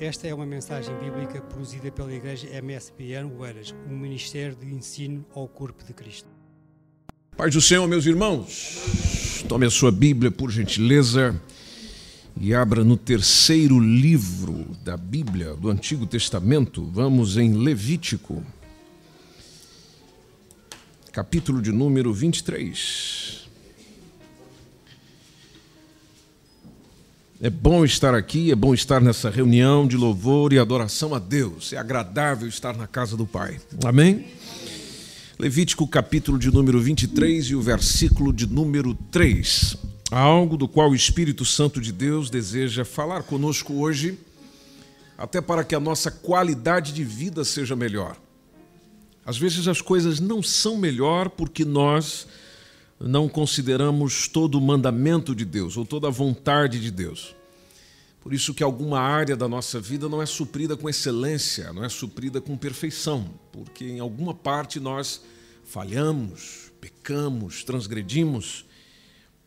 Esta é uma mensagem bíblica produzida pela Igreja MSBN Oeiras, um ministério de ensino ao corpo de Cristo. Paz do Senhor, meus irmãos. Tome a sua Bíblia, por gentileza, e abra no terceiro livro da Bíblia do Antigo Testamento. Vamos em Levítico, capítulo de número 23. É bom estar aqui, é bom estar nessa reunião de louvor e adoração a Deus. É agradável estar na casa do Pai. Amém? Levítico capítulo de número 23 e o versículo de número 3. Algo do qual o Espírito Santo de Deus deseja falar conosco hoje, até para que a nossa qualidade de vida seja melhor. Às vezes as coisas não são melhor porque nós não consideramos todo o mandamento de Deus ou toda a vontade de Deus. Por isso que alguma área da nossa vida não é suprida com excelência, não é suprida com perfeição, porque em alguma parte nós falhamos, pecamos, transgredimos.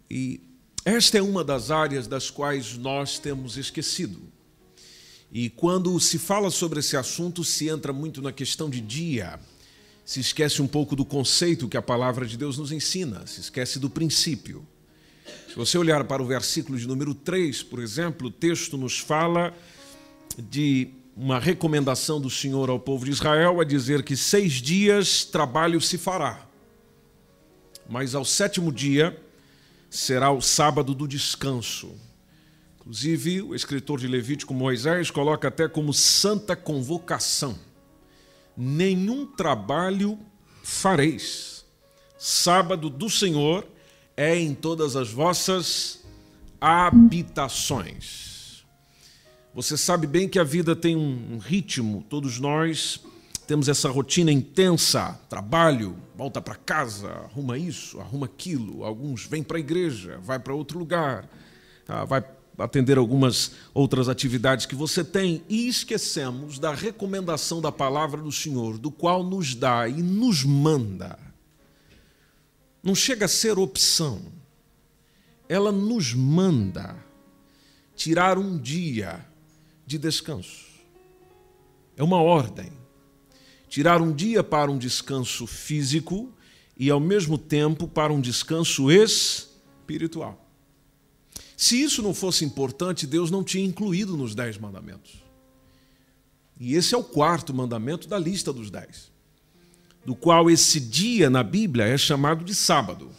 E esta é uma das áreas das quais nós temos esquecido. E quando se fala sobre esse assunto, se entra muito na questão de dia, se esquece um pouco do conceito que a palavra de Deus nos ensina, se esquece do princípio. Se você olhar para o versículo de número 3, por exemplo, o texto nos fala de uma recomendação do Senhor ao povo de Israel a dizer que seis dias trabalho se fará, mas ao sétimo dia será o sábado do descanso. Inclusive, o escritor de Levítico Moisés coloca até como santa convocação nenhum trabalho fareis. Sábado do Senhor é em todas as vossas habitações. Você sabe bem que a vida tem um ritmo, todos nós temos essa rotina intensa, trabalho, volta para casa, arruma isso, arruma aquilo, alguns vêm para a igreja, vai para outro lugar, ah, vai atender algumas outras atividades que você tem e esquecemos da recomendação da palavra do Senhor, do qual nos dá e nos manda. Não chega a ser opção. Ela nos manda tirar um dia de descanso. É uma ordem. Tirar um dia para um descanso físico e, ao mesmo tempo, para um descanso espiritual. Se isso não fosse importante, Deus não tinha incluído nos dez mandamentos. E esse é o quarto mandamento da lista dos dez, do qual esse dia na Bíblia é chamado de sábado.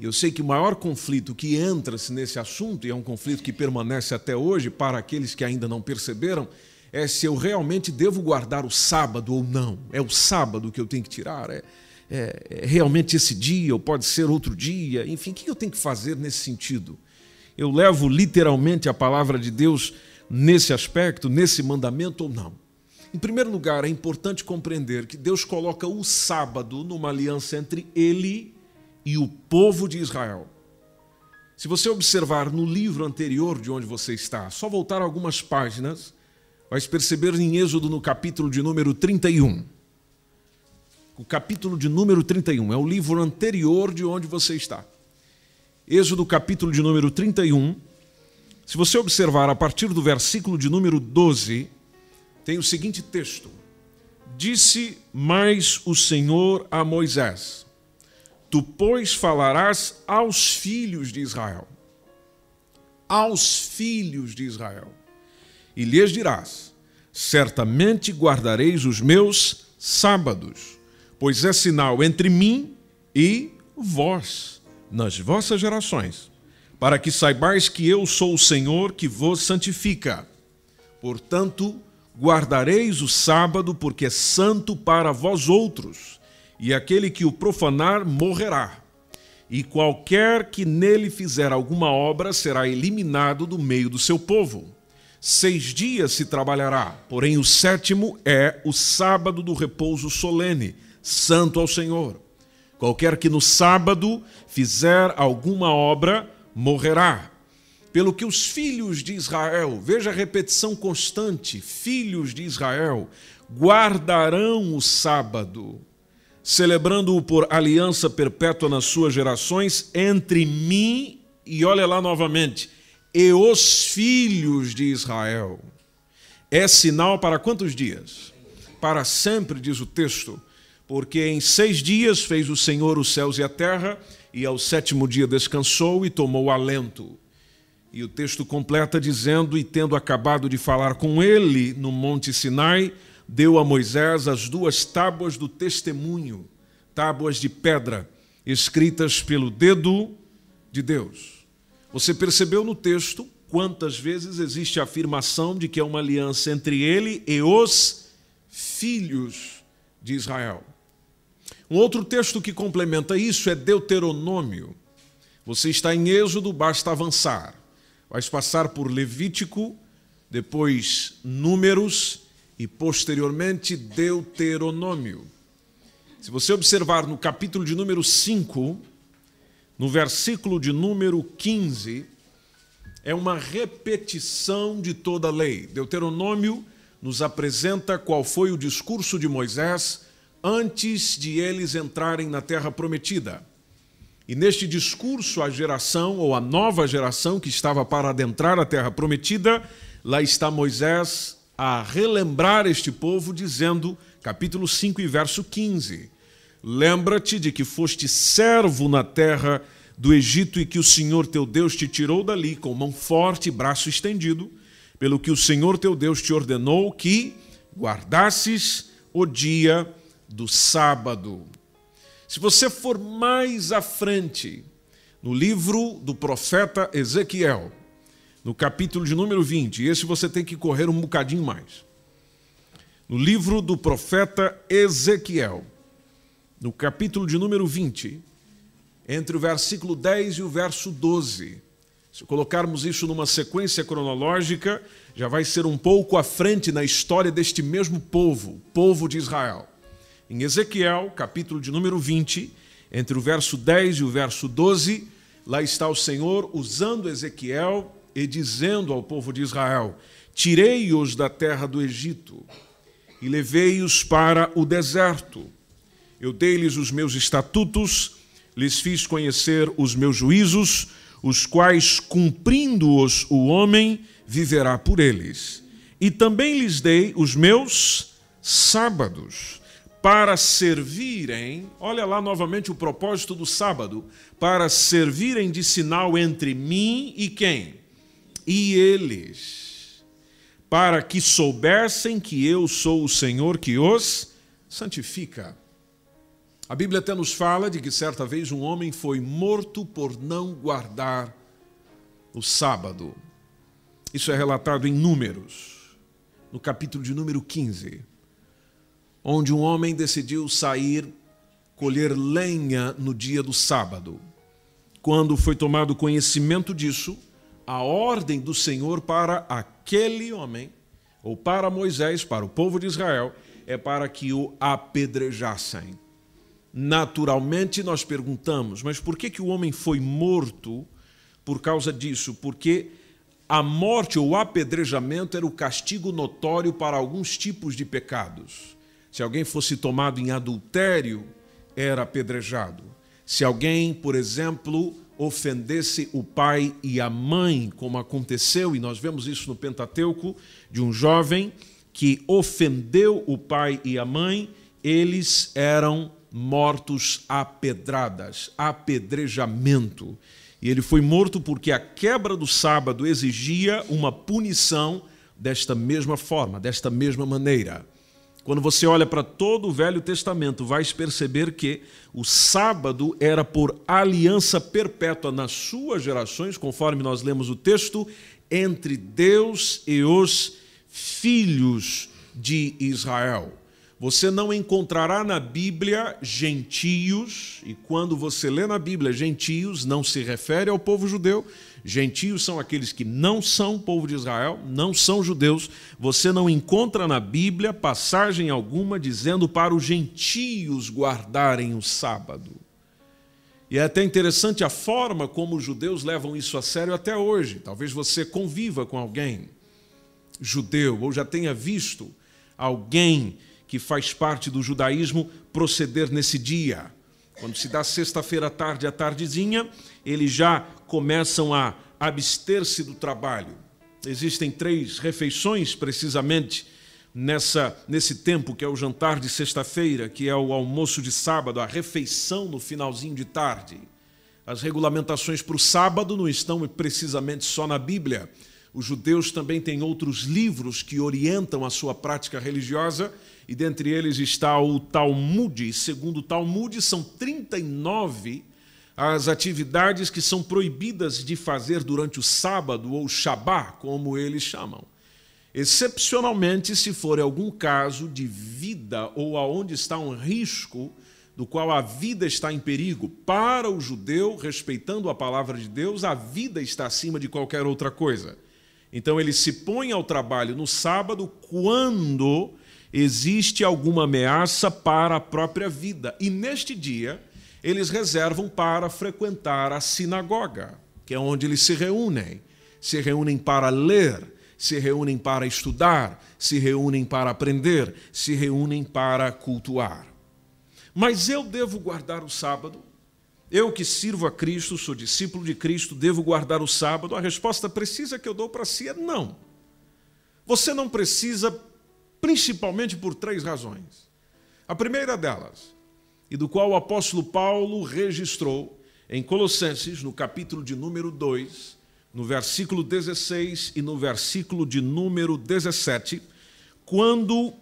Eu sei que o maior conflito que entra-se nesse assunto, e é um conflito que permanece até hoje para aqueles que ainda não perceberam, é se eu realmente devo guardar o sábado ou não. É o sábado que eu tenho que tirar? É, é, é realmente esse dia, ou pode ser outro dia? Enfim, o que eu tenho que fazer nesse sentido? Eu levo literalmente a palavra de Deus nesse aspecto, nesse mandamento ou não? Em primeiro lugar, é importante compreender que Deus coloca o sábado numa aliança entre ele e o povo de Israel. Se você observar no livro anterior de onde você está, só voltar algumas páginas, vai perceber em Êxodo no capítulo de número 31. O capítulo de número 31 é o livro anterior de onde você está. Êxodo capítulo de número 31. Se você observar a partir do versículo de número 12, tem o seguinte texto: Disse mais o Senhor a Moisés: Tu, pois, falarás aos filhos de Israel, aos filhos de Israel, e lhes dirás: Certamente guardareis os meus sábados, pois é sinal entre mim e vós nas vossas gerações, para que saibais que eu sou o Senhor que vos santifica. Portanto, guardareis o sábado, porque é santo para vós outros, e aquele que o profanar morrerá. E qualquer que nele fizer alguma obra será eliminado do meio do seu povo. Seis dias se trabalhará, porém o sétimo é o sábado do repouso solene, santo ao Senhor. Qualquer que no sábado fizer alguma obra, morrerá. Pelo que os filhos de Israel, veja a repetição constante: filhos de Israel, guardarão o sábado, celebrando-o por aliança perpétua nas suas gerações, entre mim e olha lá novamente, e os filhos de Israel. É sinal para quantos dias? Para sempre, diz o texto. Porque em seis dias fez o Senhor os céus e a terra, e ao sétimo dia descansou e tomou alento. E o texto completa dizendo: E tendo acabado de falar com ele no Monte Sinai, deu a Moisés as duas tábuas do testemunho, tábuas de pedra, escritas pelo dedo de Deus. Você percebeu no texto quantas vezes existe a afirmação de que é uma aliança entre ele e os filhos de Israel. Um outro texto que complementa isso é Deuteronômio. Você está em Êxodo, basta avançar. Vai passar por Levítico, depois Números e posteriormente Deuteronômio. Se você observar no capítulo de número 5, no versículo de número 15, é uma repetição de toda a lei. Deuteronômio nos apresenta qual foi o discurso de Moisés antes de eles entrarem na terra prometida. E neste discurso, a geração, ou a nova geração que estava para adentrar a terra prometida, lá está Moisés a relembrar este povo, dizendo, capítulo 5 e verso 15: Lembra-te de que foste servo na terra do Egito e que o Senhor teu Deus te tirou dali com mão forte e braço estendido, pelo que o Senhor teu Deus te ordenou que guardasses o dia do sábado. Se você for mais à frente, no livro do profeta Ezequiel, no capítulo de número 20, e esse você tem que correr um bocadinho mais. No livro do profeta Ezequiel, no capítulo de número 20, entre o versículo 10 e o verso 12. Se colocarmos isso numa sequência cronológica, já vai ser um pouco à frente na história deste mesmo povo, povo de Israel. Em Ezequiel, capítulo de número 20, entre o verso 10 e o verso 12, lá está o Senhor usando Ezequiel e dizendo ao povo de Israel: Tirei-os da terra do Egito e levei-os para o deserto. Eu dei-lhes os meus estatutos lhes fiz conhecer os meus juízos, os quais, cumprindo-os o homem, viverá por eles. E também lhes dei os meus sábados, para servirem, olha lá novamente o propósito do sábado, para servirem de sinal entre mim e quem? E eles, para que soubessem que eu sou o Senhor que os santifica. A Bíblia até nos fala de que certa vez um homem foi morto por não guardar o sábado. Isso é relatado em Números, no capítulo de número 15, onde um homem decidiu sair colher lenha no dia do sábado. Quando foi tomado conhecimento disso, a ordem do Senhor para aquele homem, ou para Moisés, para o povo de Israel, é para que o apedrejassem. Naturalmente nós perguntamos, mas por que, que o homem foi morto por causa disso? Porque a morte ou o apedrejamento era o castigo notório para alguns tipos de pecados. Se alguém fosse tomado em adultério, era apedrejado. Se alguém, por exemplo, ofendesse o pai e a mãe, como aconteceu, e nós vemos isso no Pentateuco, de um jovem que ofendeu o pai e a mãe, eles eram mortos a pedradas, apedrejamento. E ele foi morto porque a quebra do sábado exigia uma punição desta mesma forma, desta mesma maneira. Quando você olha para todo o Velho Testamento, vais perceber que o sábado era por aliança perpétua nas suas gerações, conforme nós lemos o texto, entre Deus e os filhos de Israel. Você não encontrará na Bíblia gentios, e quando você lê na Bíblia gentios, não se refere ao povo judeu. Gentios são aqueles que não são povo de Israel, não são judeus. Você não encontra na Bíblia passagem alguma dizendo para os gentios guardarem o sábado. E é até interessante a forma como os judeus levam isso a sério até hoje. Talvez você conviva com alguém judeu ou já tenha visto alguém que faz parte do judaísmo proceder nesse dia. Quando se dá sexta-feira à tarde, à tardezinha, eles já começam a abster-se do trabalho. Existem três refeições, precisamente, nessa, nesse tempo, que é o jantar de sexta-feira, que é o almoço de sábado, a refeição no finalzinho de tarde. As regulamentações para o sábado não estão precisamente só na Bíblia. Os judeus também têm outros livros que orientam a sua prática religiosa, e dentre eles está o Talmud. Segundo o Talmud, são 39 as atividades que são proibidas de fazer durante o sábado ou Shabá, como eles chamam. Excepcionalmente, se for algum caso de vida ou aonde está um risco do qual a vida está em perigo, para o judeu, respeitando a palavra de Deus, a vida está acima de qualquer outra coisa. Então ele se põe ao trabalho no sábado quando existe alguma ameaça para a própria vida. E neste dia, eles reservam para frequentar a sinagoga, que é onde eles se reúnem. Se reúnem para ler, se reúnem para estudar, se reúnem para aprender, se reúnem para cultuar. Mas eu devo guardar o sábado? Eu que sirvo a Cristo, sou discípulo de Cristo, devo guardar o sábado? A resposta precisa que eu dou para si é não. Você não precisa, principalmente por três razões. A primeira delas, e do qual o apóstolo Paulo registrou em Colossenses, no capítulo de número 2, no versículo 16 e no versículo de número 17, quando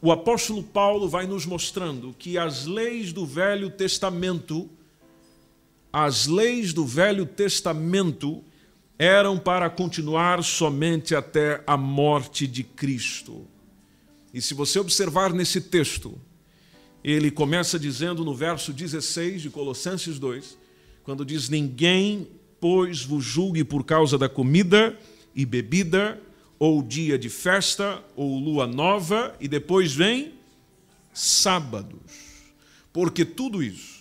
o apóstolo Paulo vai nos mostrando que as leis do Velho Testamento, as leis do Velho Testamento eram para continuar somente até a morte de Cristo. E se você observar nesse texto, ele começa dizendo no verso 16 de Colossenses 2, quando diz: Ninguém, pois, vos julgue por causa da comida e bebida, ou dia de festa, ou lua nova, e depois vem sábados. Porque tudo isso,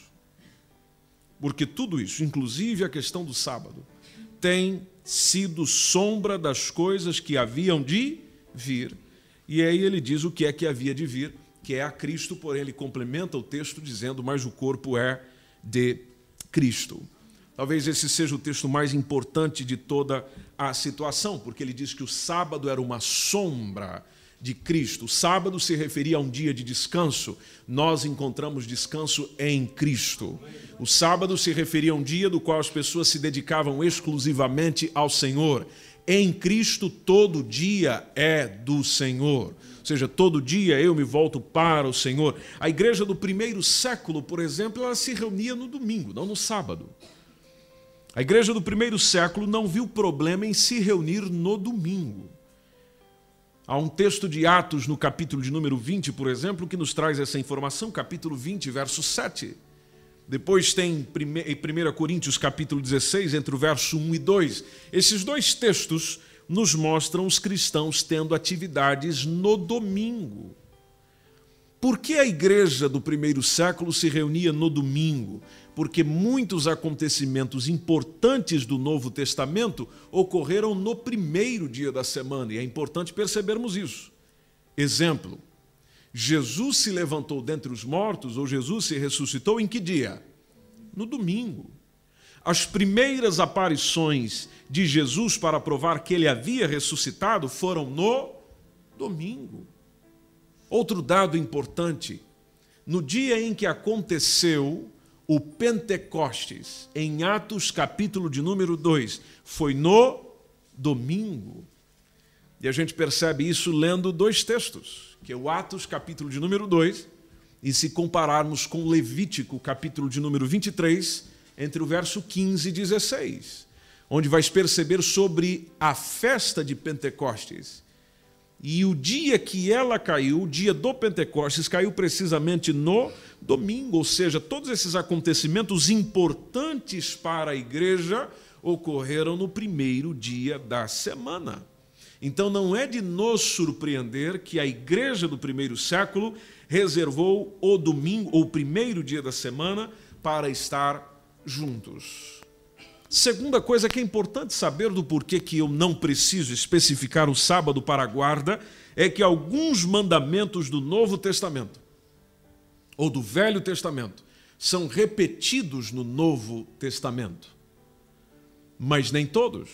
porque tudo isso, inclusive a questão do sábado, tem sido sombra das coisas que haviam de vir. E aí ele diz o que é que havia de vir que é a Cristo, porém ele complementa o texto dizendo: Mas o corpo é de Cristo. Talvez esse seja o texto mais importante de toda a situação, porque ele diz que o sábado era uma sombra de Cristo. O sábado se referia a um dia de descanso. Nós encontramos descanso em Cristo. O sábado se referia a um dia do qual as pessoas se dedicavam exclusivamente ao Senhor. Em Cristo, todo dia é do Senhor seja, todo dia eu me volto para o Senhor. A igreja do primeiro século, por exemplo, ela se reunia no domingo, não no sábado. A igreja do primeiro século não viu problema em se reunir no domingo. Há um texto de Atos no capítulo de número 20, por exemplo, que nos traz essa informação, capítulo 20, verso 7. Depois tem em 1 Coríntios capítulo 16, entre o verso 1 e 2. Esses dois textos nos mostram os cristãos tendo atividades no domingo. Por que a igreja do primeiro século se reunia no domingo? Porque muitos acontecimentos importantes do Novo Testamento ocorreram no primeiro dia da semana, e é importante percebermos isso. Exemplo: Jesus se levantou dentre os mortos, ou Jesus se ressuscitou em que dia? No domingo. As primeiras aparições de Jesus para provar que ele havia ressuscitado foram no domingo. Outro dado importante: no dia em que aconteceu o Pentecostes, em Atos capítulo de número 2, foi no domingo. E a gente percebe isso lendo dois textos, que é o Atos capítulo de número 2, e se compararmos com Levítico capítulo de número 23, entre o verso 15 e 16, onde vais perceber sobre a festa de Pentecostes. E o dia que ela caiu, o dia do Pentecostes, caiu precisamente no domingo, ou seja, todos esses acontecimentos importantes para a igreja ocorreram no primeiro dia da semana. Então não é de nos surpreender que a igreja do primeiro século reservou o domingo, ou o primeiro dia da semana, para estar juntos. Segunda coisa que é importante saber do porquê que eu não preciso especificar o sábado para a guarda é que alguns mandamentos do Novo Testamento ou do Velho Testamento são repetidos no Novo Testamento. Mas nem todos.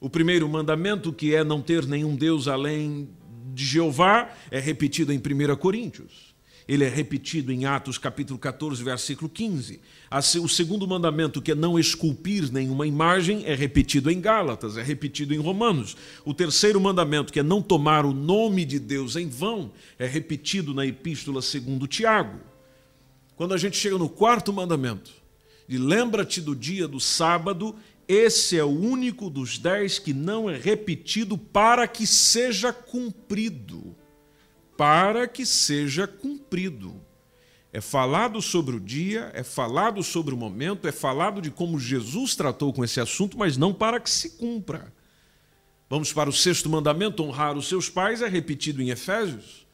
O primeiro mandamento, que é não ter nenhum Deus além de Jeová, é repetido em 1 Coríntios. Ele é repetido em Atos capítulo 14, versículo 15. O segundo mandamento, que é não esculpir nenhuma imagem, é repetido em Gálatas, é repetido em Romanos. O terceiro mandamento, que é não tomar o nome de Deus em vão, é repetido na epístola segundo Tiago. Quando a gente chega no quarto mandamento, de lembra-te do dia do sábado, esse é o único dos dez que não é repetido para que seja cumprido para que seja cumprido. É falado sobre o dia, é falado sobre o momento, é falado de como Jesus tratou com esse assunto, mas não para que se cumpra. Vamos para o sexto mandamento: honrar os seus pais, é repetido em Efésios.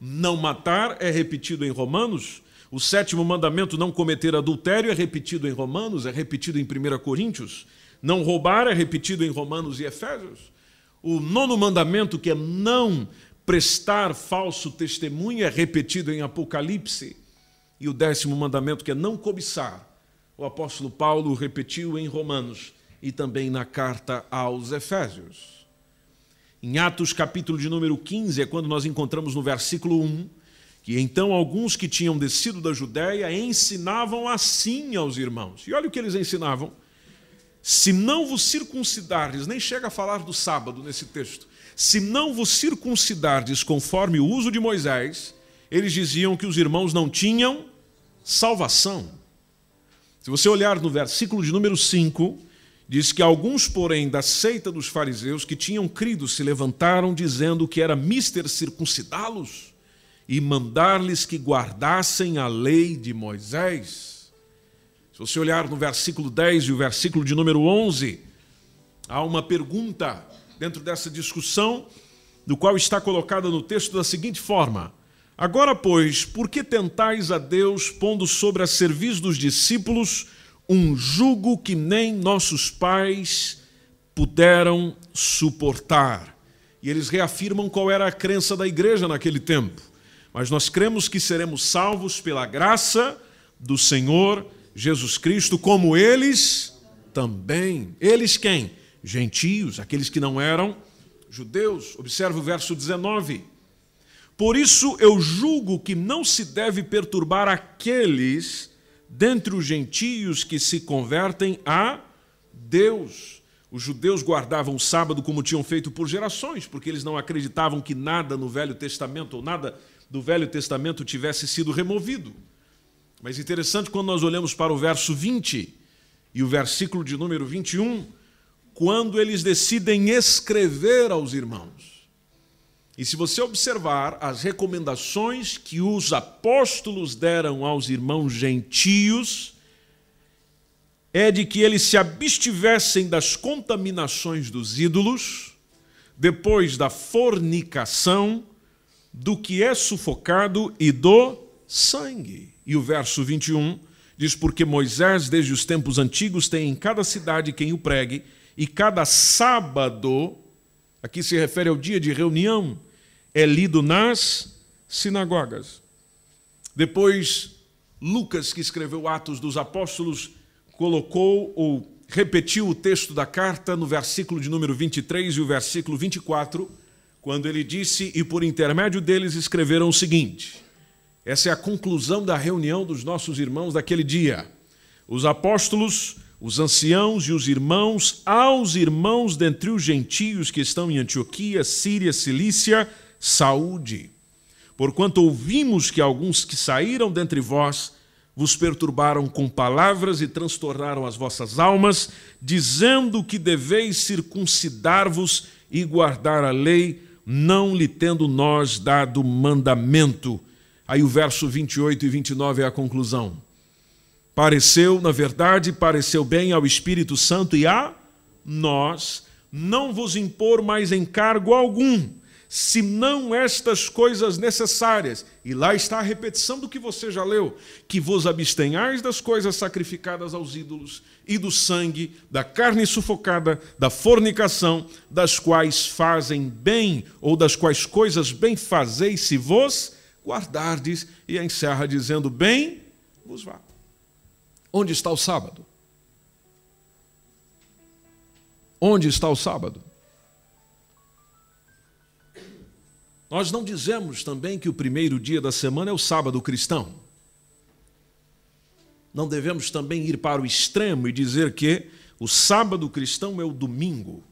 Não matar é repetido em Romanos. O sétimo mandamento, não cometer adultério, é repetido em Romanos, é repetido em 1 Coríntios. Não roubar é repetido em Romanos e Efésios. O nono mandamento, que é não prestar falso testemunho é repetido em Apocalipse. E o décimo mandamento, que é não cobiçar, o apóstolo Paulo repetiu em Romanos e também na carta aos Efésios. Em Atos, capítulo de número 15, é quando nós encontramos no versículo 1 que então alguns que tinham descido da Judéia ensinavam assim aos irmãos. E olha o que eles ensinavam. Se não vos circuncidardes, nem chega a falar do sábado nesse texto, se não vos circuncidardes conforme o uso de Moisés, eles diziam que os irmãos não tinham salvação. Se você olhar no versículo de número 5, diz que alguns, porém, da seita dos fariseus que tinham crido se levantaram dizendo que era mister circuncidá-los e mandar-lhes que guardassem a lei de Moisés. Se você olhar no versículo 10 e o versículo de número 11, há uma pergunta dentro dessa discussão, do qual está colocada no texto da seguinte forma: Agora, pois, por que tentais a Deus, pondo sobre a serviço dos discípulos um jugo que nem nossos pais puderam suportar? E eles reafirmam qual era a crença da igreja naquele tempo. Mas nós cremos que seremos salvos pela graça do Senhor Jesus Cristo, como eles também. Eles quem? gentios, aqueles que não eram judeus. Observe o verso 19. Por isso eu julgo que não se deve perturbar aqueles dentre os gentios que se convertem a Deus. Os judeus guardavam o sábado como tinham feito por gerações, porque eles não acreditavam que nada no Velho Testamento ou nada do Velho Testamento tivesse sido removido. Mas interessante quando nós olhamos para o verso 20 e o versículo de número 21, quando eles decidem escrever aos irmãos. E se você observar as recomendações que os apóstolos deram aos irmãos gentios, é de que eles se abstivessem das contaminações dos ídolos, depois da fornicação, do que é sufocado e do sangue. E o verso 21 diz: Porque Moisés, desde os tempos antigos, tem em cada cidade quem o pregue e cada sábado, aqui se refere ao dia de reunião, é lido nas sinagogas. Depois, Lucas, que escreveu Atos dos Apóstolos, colocou ou repetiu o texto da carta no versículo de número 23 e o versículo 24, quando ele disse: E por intermédio deles escreveram o seguinte. Essa é a conclusão da reunião dos nossos irmãos daquele dia. Os apóstolos os anciãos e os irmãos, aos irmãos dentre os gentios que estão em Antioquia, Síria, Cilícia, saúde. Porquanto ouvimos que alguns que saíram dentre vós vos perturbaram com palavras e transtornaram as vossas almas, dizendo que deveis circuncidar-vos e guardar a lei, não lhe tendo nós dado mandamento. Aí o verso 28 e 29 é a conclusão. Pareceu, na verdade, pareceu bem ao Espírito Santo e a nós não vos impor mais encargo algum, senão estas coisas necessárias. E lá está a repetição do que você já leu: que vos abstenhais das coisas sacrificadas aos ídolos e do sangue, da carne sufocada, da fornicação, das quais fazem bem, ou das quais coisas bem fazeis se vos guardardes. E encerra dizendo: bem vos vá. Onde está o sábado? Onde está o sábado? Nós não dizemos também que o primeiro dia da semana é o sábado cristão. Não devemos também ir para o extremo e dizer que o sábado cristão é o domingo.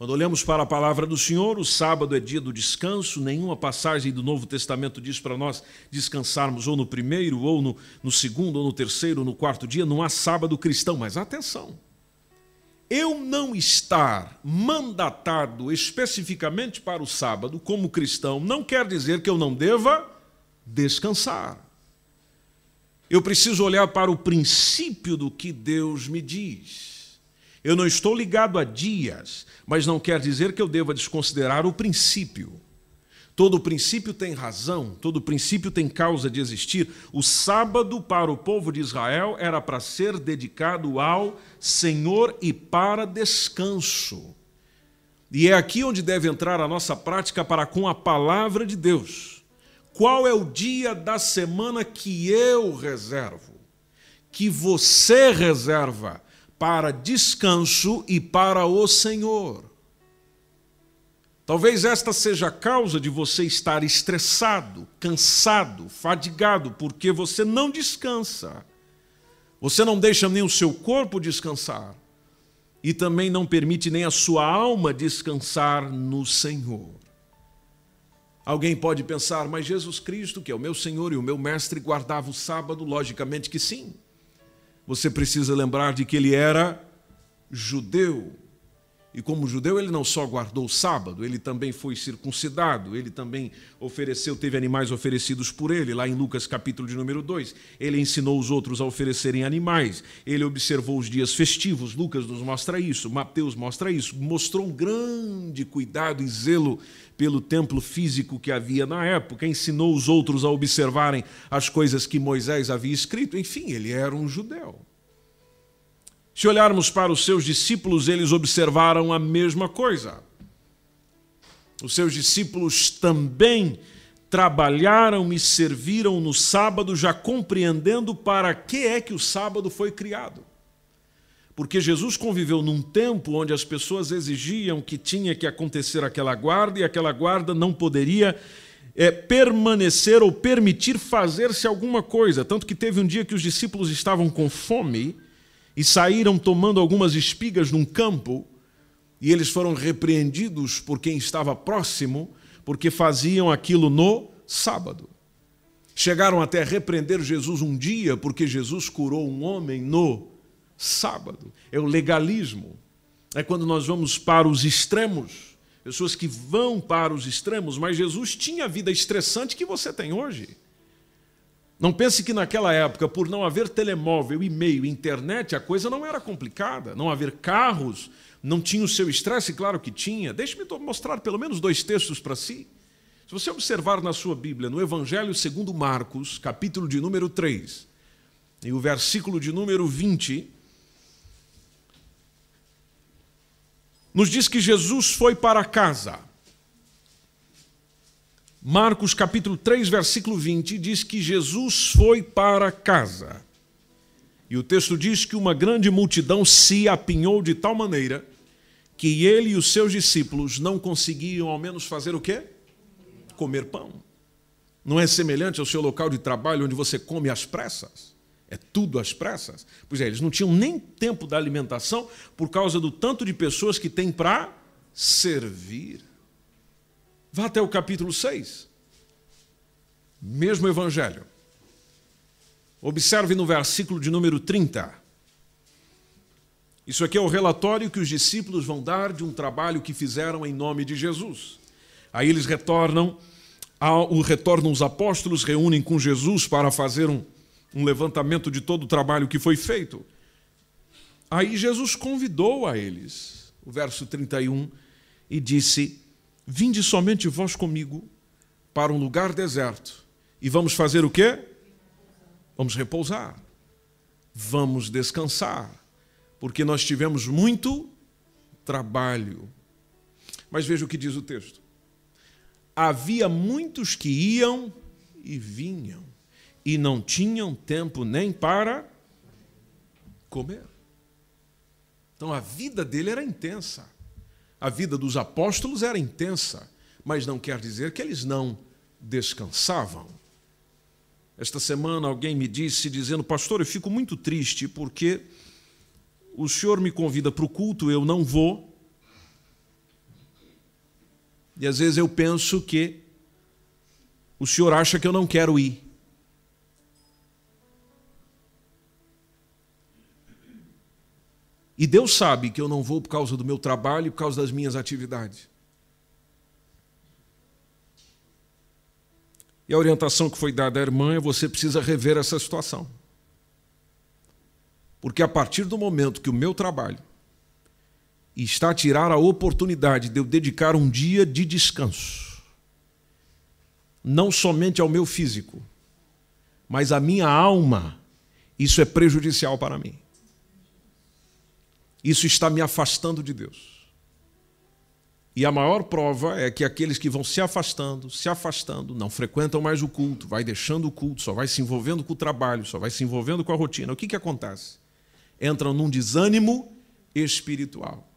Quando olhamos para a palavra do Senhor, o sábado é dia do descanso, nenhuma passagem do Novo Testamento diz para nós descansarmos ou no primeiro, ou no, no segundo, ou no terceiro, ou no quarto dia, não há sábado cristão, mas atenção. Eu não estar mandatado especificamente para o sábado como cristão não quer dizer que eu não deva descansar. Eu preciso olhar para o princípio do que Deus me diz. Eu não estou ligado a dias, mas não quer dizer que eu deva desconsiderar o princípio. Todo princípio tem razão, todo princípio tem causa de existir. O sábado para o povo de Israel era para ser dedicado ao Senhor e para descanso. E é aqui onde deve entrar a nossa prática para com a palavra de Deus. Qual é o dia da semana que eu reservo? Que você reserva? Para descanso e para o Senhor. Talvez esta seja a causa de você estar estressado, cansado, fadigado, porque você não descansa. Você não deixa nem o seu corpo descansar e também não permite nem a sua alma descansar no Senhor. Alguém pode pensar, mas Jesus Cristo, que é o meu Senhor e o meu Mestre, guardava o sábado? Logicamente que sim você precisa lembrar de que ele era judeu. E como judeu, ele não só guardou o sábado, ele também foi circuncidado, ele também ofereceu, teve animais oferecidos por ele, lá em Lucas capítulo de número 2. Ele ensinou os outros a oferecerem animais, ele observou os dias festivos, Lucas nos mostra isso, Mateus mostra isso, mostrou um grande cuidado e zelo pelo templo físico que havia na época, ensinou os outros a observarem as coisas que Moisés havia escrito, enfim, ele era um judeu. Se olharmos para os seus discípulos, eles observaram a mesma coisa. Os seus discípulos também trabalharam e serviram no sábado, já compreendendo para que é que o sábado foi criado. Porque Jesus conviveu num tempo onde as pessoas exigiam que tinha que acontecer aquela guarda e aquela guarda não poderia é, permanecer ou permitir fazer-se alguma coisa. Tanto que teve um dia que os discípulos estavam com fome e saíram tomando algumas espigas num campo e eles foram repreendidos por quem estava próximo porque faziam aquilo no sábado. Chegaram até a repreender Jesus um dia porque Jesus curou um homem no sábado. É o legalismo. É quando nós vamos para os extremos. Pessoas que vão para os extremos, mas Jesus tinha a vida estressante que você tem hoje. Não pense que naquela época, por não haver telemóvel, e-mail, internet, a coisa não era complicada. Não haver carros, não tinha o seu estresse, claro que tinha. Deixe-me mostrar pelo menos dois textos para si. Se você observar na sua Bíblia, no Evangelho segundo Marcos, capítulo de número 3, e o versículo de número 20, nos diz que Jesus foi para casa. Marcos capítulo 3, versículo 20 diz que Jesus foi para casa. E o texto diz que uma grande multidão se apinhou de tal maneira que ele e os seus discípulos não conseguiam ao menos fazer o quê? Comer pão. Não é semelhante ao seu local de trabalho onde você come às pressas? É tudo às pressas. Pois é, eles não tinham nem tempo da alimentação por causa do tanto de pessoas que têm para servir. Vá até o capítulo 6. Mesmo evangelho. Observe no versículo de número 30. Isso aqui é o relatório que os discípulos vão dar de um trabalho que fizeram em nome de Jesus. Aí eles retornam, ao, retornam os apóstolos, reúnem com Jesus para fazer um, um levantamento de todo o trabalho que foi feito. Aí Jesus convidou a eles, o verso 31, e disse: Vinde somente vós comigo para um lugar deserto, e vamos fazer o quê? Vamos repousar, vamos descansar, porque nós tivemos muito trabalho. Mas veja o que diz o texto: havia muitos que iam e vinham e não tinham tempo nem para comer. Então a vida dele era intensa. A vida dos apóstolos era intensa, mas não quer dizer que eles não descansavam. Esta semana alguém me disse dizendo: "Pastor, eu fico muito triste porque o senhor me convida para o culto, eu não vou. E às vezes eu penso que o senhor acha que eu não quero ir. E Deus sabe que eu não vou por causa do meu trabalho e por causa das minhas atividades. E a orientação que foi dada à irmã é: você precisa rever essa situação. Porque a partir do momento que o meu trabalho está a tirar a oportunidade de eu dedicar um dia de descanso, não somente ao meu físico, mas à minha alma, isso é prejudicial para mim. Isso está me afastando de Deus. E a maior prova é que aqueles que vão se afastando, se afastando, não frequentam mais o culto, vai deixando o culto, só vai se envolvendo com o trabalho, só vai se envolvendo com a rotina. O que, que acontece? Entram num desânimo espiritual.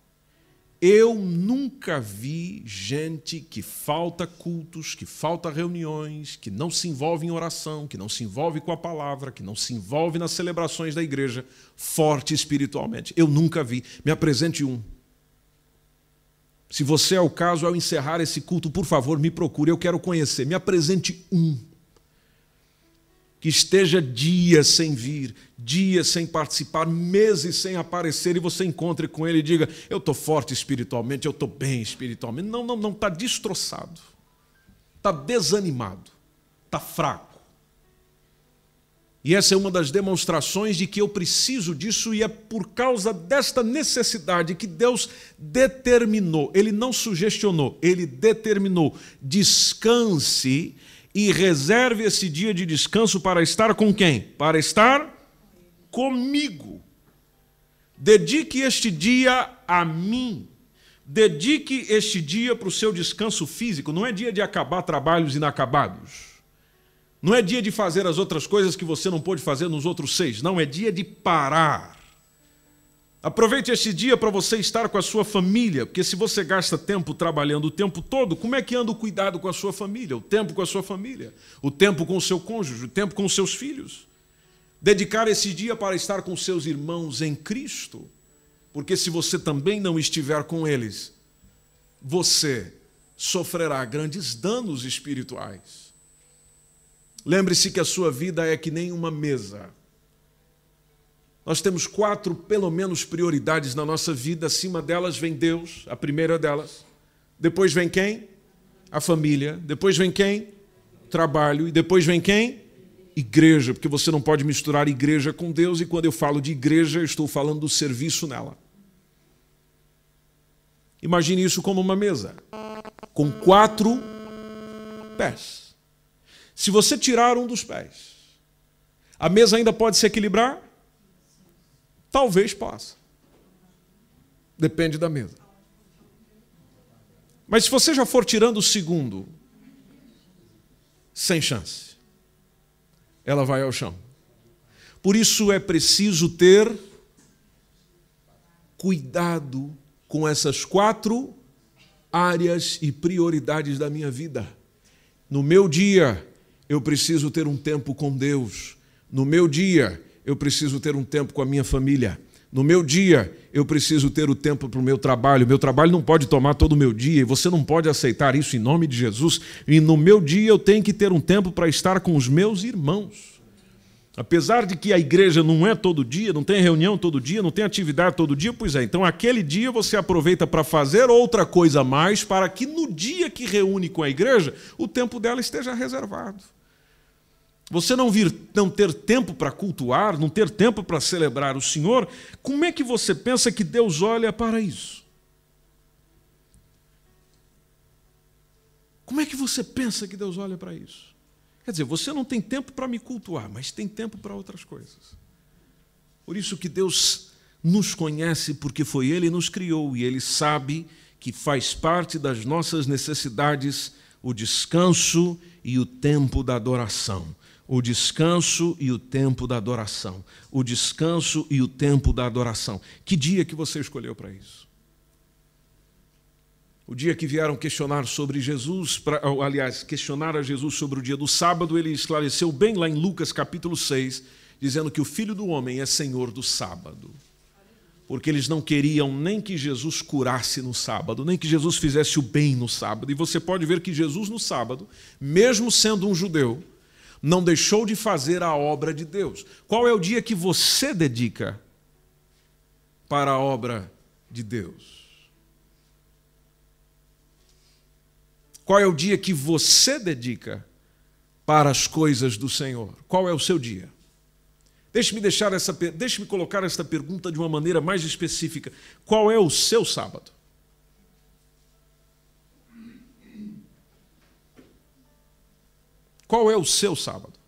Eu nunca vi gente que falta cultos, que falta reuniões, que não se envolve em oração, que não se envolve com a palavra, que não se envolve nas celebrações da igreja, forte espiritualmente. Eu nunca vi. Me apresente um. Se você é o caso, ao encerrar esse culto, por favor, me procure, eu quero conhecer. Me apresente um que esteja dias sem vir, dias sem participar, meses sem aparecer, e você encontre com ele e diga: Eu estou forte espiritualmente, eu estou bem espiritualmente. Não, não, não, está destroçado, está desanimado, está fraco. E essa é uma das demonstrações de que eu preciso disso, e é por causa desta necessidade que Deus determinou, Ele não sugestionou, Ele determinou: descanse e reserve esse dia de descanso para estar com quem? Para estar comigo. Dedique este dia a mim. Dedique este dia para o seu descanso físico. Não é dia de acabar trabalhos inacabados. Não é dia de fazer as outras coisas que você não pôde fazer nos outros seis. Não, é dia de parar Aproveite este dia para você estar com a sua família, porque se você gasta tempo trabalhando o tempo todo, como é que anda o cuidado com a sua família, o tempo com a sua família, o tempo com o seu cônjuge, o tempo com os seus filhos? Dedicar esse dia para estar com seus irmãos em Cristo, porque se você também não estiver com eles, você sofrerá grandes danos espirituais. Lembre-se que a sua vida é que nem uma mesa nós temos quatro, pelo menos, prioridades na nossa vida. Acima delas vem Deus, a primeira delas. Depois vem quem? A família. Depois vem quem? Trabalho. E depois vem quem? Igreja, porque você não pode misturar igreja com Deus. E quando eu falo de igreja, eu estou falando do serviço nela. Imagine isso como uma mesa, com quatro pés. Se você tirar um dos pés, a mesa ainda pode se equilibrar? Talvez possa. Depende da mesa. Mas se você já for tirando o segundo, sem chance. Ela vai ao chão. Por isso é preciso ter cuidado com essas quatro áreas e prioridades da minha vida. No meu dia, eu preciso ter um tempo com Deus. No meu dia, eu preciso ter um tempo com a minha família. No meu dia, eu preciso ter o tempo para o meu trabalho. Meu trabalho não pode tomar todo o meu dia e você não pode aceitar isso em nome de Jesus. E no meu dia, eu tenho que ter um tempo para estar com os meus irmãos. Apesar de que a igreja não é todo dia, não tem reunião todo dia, não tem atividade todo dia, pois é. Então, aquele dia você aproveita para fazer outra coisa a mais, para que no dia que reúne com a igreja, o tempo dela esteja reservado. Você não vir não ter tempo para cultuar, não ter tempo para celebrar o Senhor, como é que você pensa que Deus olha para isso? Como é que você pensa que Deus olha para isso? Quer dizer, você não tem tempo para me cultuar, mas tem tempo para outras coisas. Por isso que Deus nos conhece, porque foi Ele que nos criou e Ele sabe que faz parte das nossas necessidades o descanso e o tempo da adoração O descanso e o tempo da adoração. O descanso e o tempo da adoração. Que dia que você escolheu para isso? O dia que vieram questionar sobre Jesus, pra, aliás, questionar a Jesus sobre o dia do sábado, ele esclareceu bem lá em Lucas capítulo 6, dizendo que o filho do homem é senhor do sábado. Porque eles não queriam nem que Jesus curasse no sábado, nem que Jesus fizesse o bem no sábado. E você pode ver que Jesus no sábado, mesmo sendo um judeu, não deixou de fazer a obra de Deus. Qual é o dia que você dedica para a obra de Deus? Qual é o dia que você dedica para as coisas do Senhor? Qual é o seu dia? Deixe-me deixar essa, deixe-me colocar esta pergunta de uma maneira mais específica. Qual é o seu sábado? Qual é o seu sábado?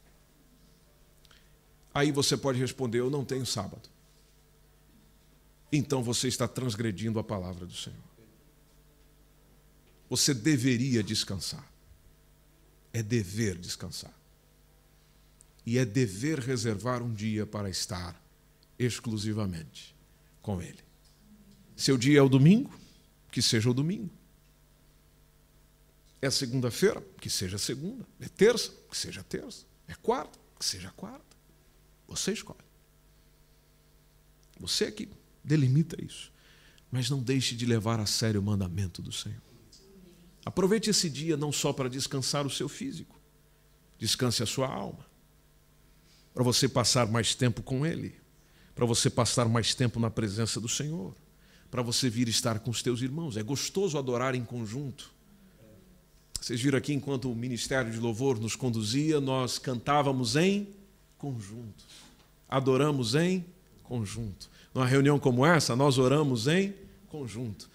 Aí você pode responder: Eu não tenho sábado. Então você está transgredindo a palavra do Senhor. Você deveria descansar. É dever descansar. E é dever reservar um dia para estar exclusivamente com Ele. Seu dia é o domingo, que seja o domingo. É segunda-feira, que seja segunda. É terça, que seja terça. É quarta, que seja quarta. Você escolhe. Você é que delimita isso. Mas não deixe de levar a sério o mandamento do Senhor. Aproveite esse dia não só para descansar o seu físico, descanse a sua alma, para você passar mais tempo com Ele, para você passar mais tempo na presença do Senhor, para você vir estar com os teus irmãos. É gostoso adorar em conjunto. Vocês viram aqui, enquanto o ministério de louvor nos conduzia, nós cantávamos em conjunto, adoramos em conjunto. Numa reunião como essa, nós oramos em conjunto.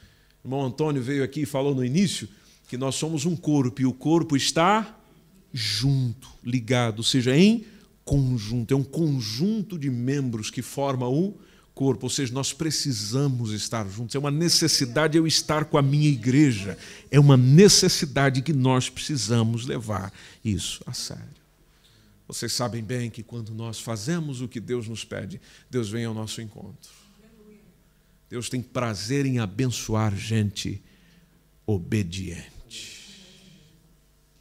O irmão Antônio veio aqui e falou no início que nós somos um corpo e o corpo está junto, ligado, ou seja, em conjunto. É um conjunto de membros que forma o corpo, ou seja, nós precisamos estar juntos. É uma necessidade eu estar com a minha igreja. É uma necessidade que nós precisamos levar isso a sério. Vocês sabem bem que quando nós fazemos o que Deus nos pede, Deus vem ao nosso encontro. Deus tem prazer em abençoar gente obediente.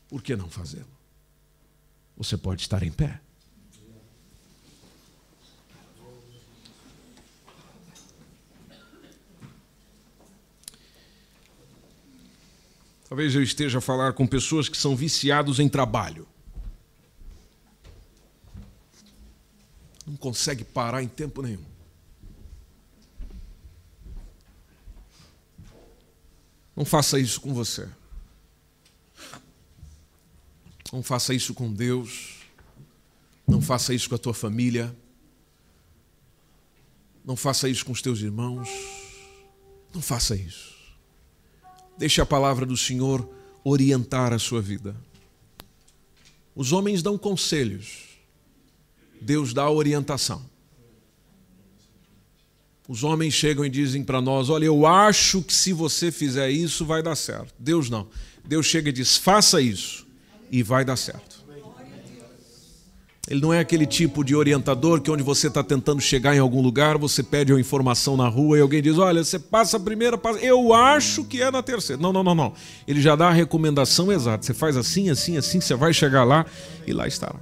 Por que não fazê-lo? Você pode estar em pé. Talvez eu esteja a falar com pessoas que são viciados em trabalho. Não consegue parar em tempo nenhum. Não faça isso com você. Não faça isso com Deus. Não faça isso com a tua família. Não faça isso com os teus irmãos. Não faça isso. Deixe a palavra do Senhor orientar a sua vida. Os homens dão conselhos, Deus dá orientação. Os homens chegam e dizem para nós: Olha, eu acho que se você fizer isso vai dar certo. Deus não. Deus chega e diz: Faça isso e vai dar certo. Ele não é aquele tipo de orientador que onde você está tentando chegar em algum lugar, você pede uma informação na rua e alguém diz: Olha, você passa a primeira, passa... eu acho que é na terceira. Não, não, não, não. Ele já dá a recomendação exata. Você faz assim, assim, assim, você vai chegar lá e lá estará.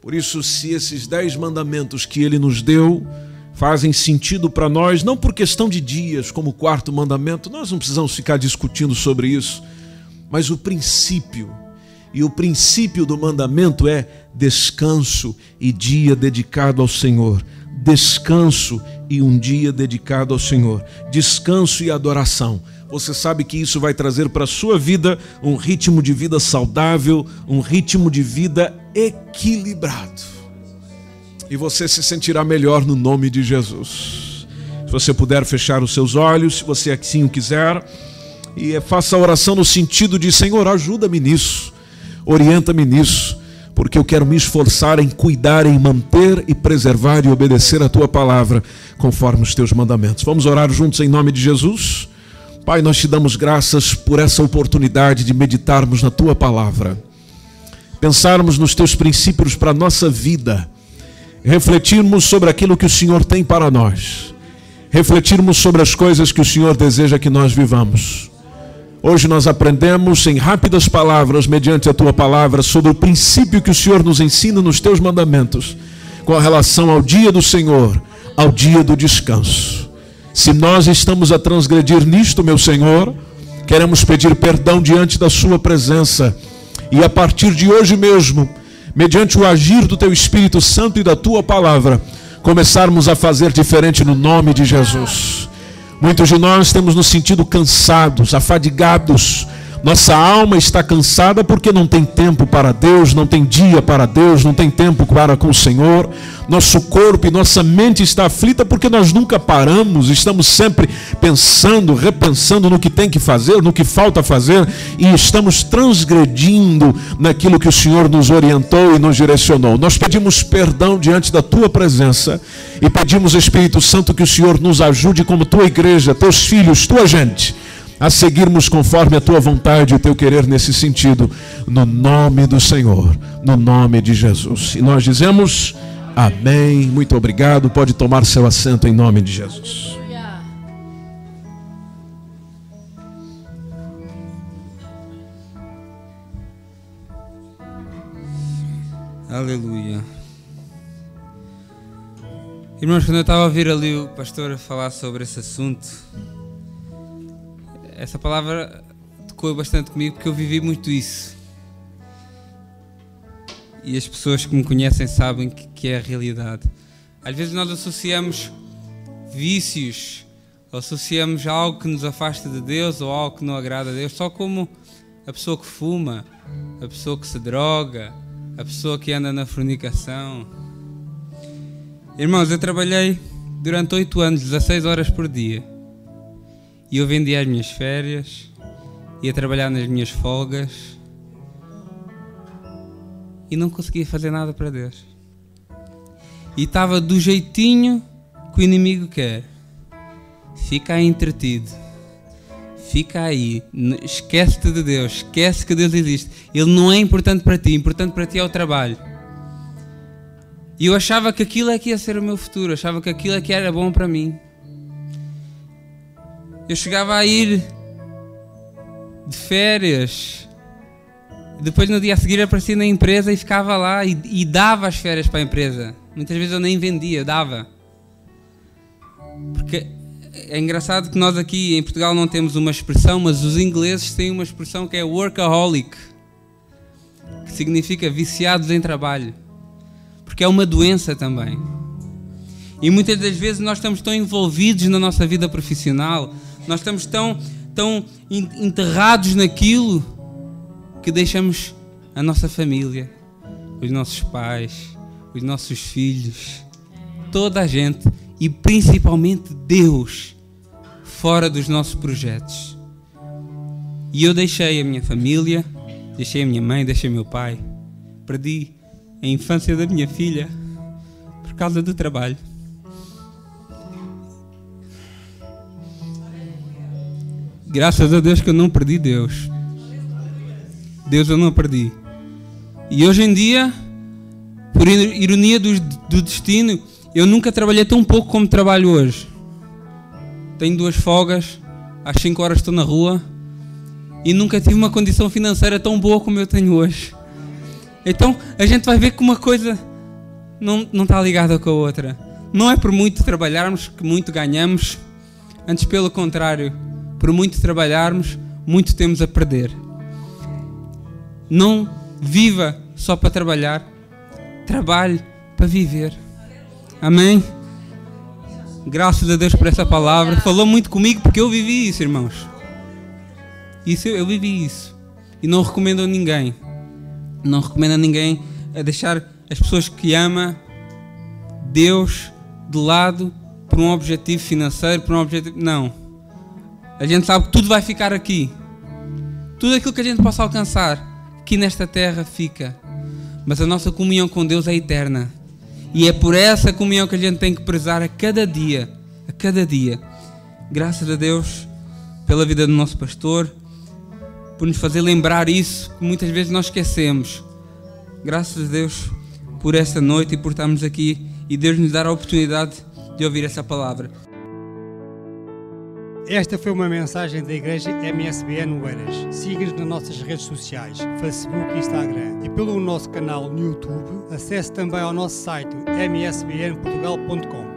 Por isso, se esses dez mandamentos que ele nos deu fazem sentido para nós, não por questão de dias, como o quarto mandamento, nós não precisamos ficar discutindo sobre isso mas o princípio, e o princípio do mandamento é descanso e dia dedicado ao Senhor. Descanso e um dia dedicado ao Senhor. Descanso e adoração. Você sabe que isso vai trazer para a sua vida um ritmo de vida saudável, um ritmo de vida equilibrado. E você se sentirá melhor no nome de Jesus. Se você puder fechar os seus olhos, se você assim o quiser e faça a oração no sentido de: Senhor, ajuda-me nisso, orienta-me nisso, porque eu quero me esforçar em cuidar, em manter e preservar e obedecer a tua palavra conforme os teus mandamentos. Vamos orar juntos em nome de Jesus? Pai, nós te damos graças por essa oportunidade de meditarmos na tua palavra. pensarmos nos teus princípios para a nossa vida, refletirmos sobre aquilo que o Senhor tem para nós, refletirmos sobre as coisas que o Senhor deseja que nós vivamos. Hoje nós aprendemos em rápidas palavras, mediante a tua palavra, sobre o princípio que o Senhor nos ensina nos teus mandamentos, com relação ao dia do Senhor, ao dia do descanso. Se nós estamos a transgredir nisto, meu Senhor, queremos pedir perdão diante da Sua presença e a partir de hoje mesmo, mediante o agir do Teu Espírito Santo e da Tua palavra, começarmos a fazer diferente no nome de Jesus. Muitos de nós temos nos sentido cansados, afadigados. Nossa alma está cansada porque não tem tempo para Deus, não tem dia para Deus, não tem tempo para com o Senhor. Nosso corpo e nossa mente está aflita porque nós nunca paramos, estamos sempre pensando, repensando no que tem que fazer, no que falta fazer e estamos transgredindo naquilo que o Senhor nos orientou e nos direcionou. Nós pedimos perdão diante da tua presença e pedimos, Espírito Santo, que o Senhor nos ajude como tua igreja, teus filhos, tua gente a seguirmos conforme a tua vontade e o teu querer nesse sentido, no nome do Senhor, no nome de Jesus. E nós dizemos amém, muito obrigado. Pode tomar seu assento em nome de Jesus. Aleluia. Irmãos, quando eu estava a ouvir ali o pastor falar sobre esse assunto, essa palavra tocou bastante comigo porque eu vivi muito isso. E as pessoas que me conhecem sabem que, que é a realidade. Às vezes nós associamos vícios, associamos algo que nos afasta de Deus ou algo que não agrada a Deus, só como a pessoa que fuma, a pessoa que se droga, a pessoa que anda na fornicação. Irmãos, eu trabalhei durante oito anos, 16 horas por dia. E eu vendia as minhas férias, ia trabalhar nas minhas folgas e não conseguia fazer nada para Deus. E estava do jeitinho que o inimigo quer. Fica aí entretido. Fica aí. Esquece-te de Deus. Esquece que Deus existe. Ele não é importante para ti. Importante para ti é o trabalho. E eu achava que aquilo é que ia ser o meu futuro. Achava que aquilo é que era bom para mim. Eu chegava a ir de férias. Depois no dia a seguir aparecia na empresa e ficava lá e, e dava as férias para a empresa. Muitas vezes eu nem vendia, dava. Porque é engraçado que nós aqui em Portugal não temos uma expressão, mas os ingleses têm uma expressão que é workaholic, que significa viciados em trabalho. Porque é uma doença também. E muitas das vezes nós estamos tão envolvidos na nossa vida profissional, nós estamos tão, tão enterrados naquilo que deixamos a nossa família, os nossos pais, os nossos filhos, toda a gente e principalmente Deus fora dos nossos projetos. E eu deixei a minha família, deixei a minha mãe, deixei meu pai, perdi a infância da minha filha por causa do trabalho. Graças a Deus que eu não perdi Deus. Deus eu não perdi. E hoje em dia, por ironia do, do destino, eu nunca trabalhei tão pouco como trabalho hoje. Tenho duas folgas, às 5 horas estou na rua e nunca tive uma condição financeira tão boa como eu tenho hoje. Então a gente vai ver que uma coisa não, não está ligada com a outra. Não é por muito trabalharmos que muito ganhamos, antes pelo contrário por muito trabalharmos, muito temos a perder. Não viva só para trabalhar, trabalhe para viver. Amém? Graças a Deus por essa palavra. Falou muito comigo porque eu vivi isso, irmãos. Isso eu vivi isso. E não recomendo a ninguém. Não recomendo a ninguém a deixar as pessoas que ama Deus de lado por um objetivo financeiro, por um objetivo. Não a gente sabe que tudo vai ficar aqui. Tudo aquilo que a gente possa alcançar aqui nesta terra fica. Mas a nossa comunhão com Deus é eterna. E é por essa comunhão que a gente tem que prezar a cada dia. A cada dia. Graças a Deus pela vida do nosso pastor, por nos fazer lembrar isso que muitas vezes nós esquecemos. Graças a Deus por esta noite e por estarmos aqui e Deus nos dar a oportunidade de ouvir essa palavra. Esta foi uma mensagem da Igreja MSBN Oeiras. Siga-nos nas nossas redes sociais, Facebook e Instagram. E pelo nosso canal no YouTube, acesse também ao nosso site msbnportugal.com.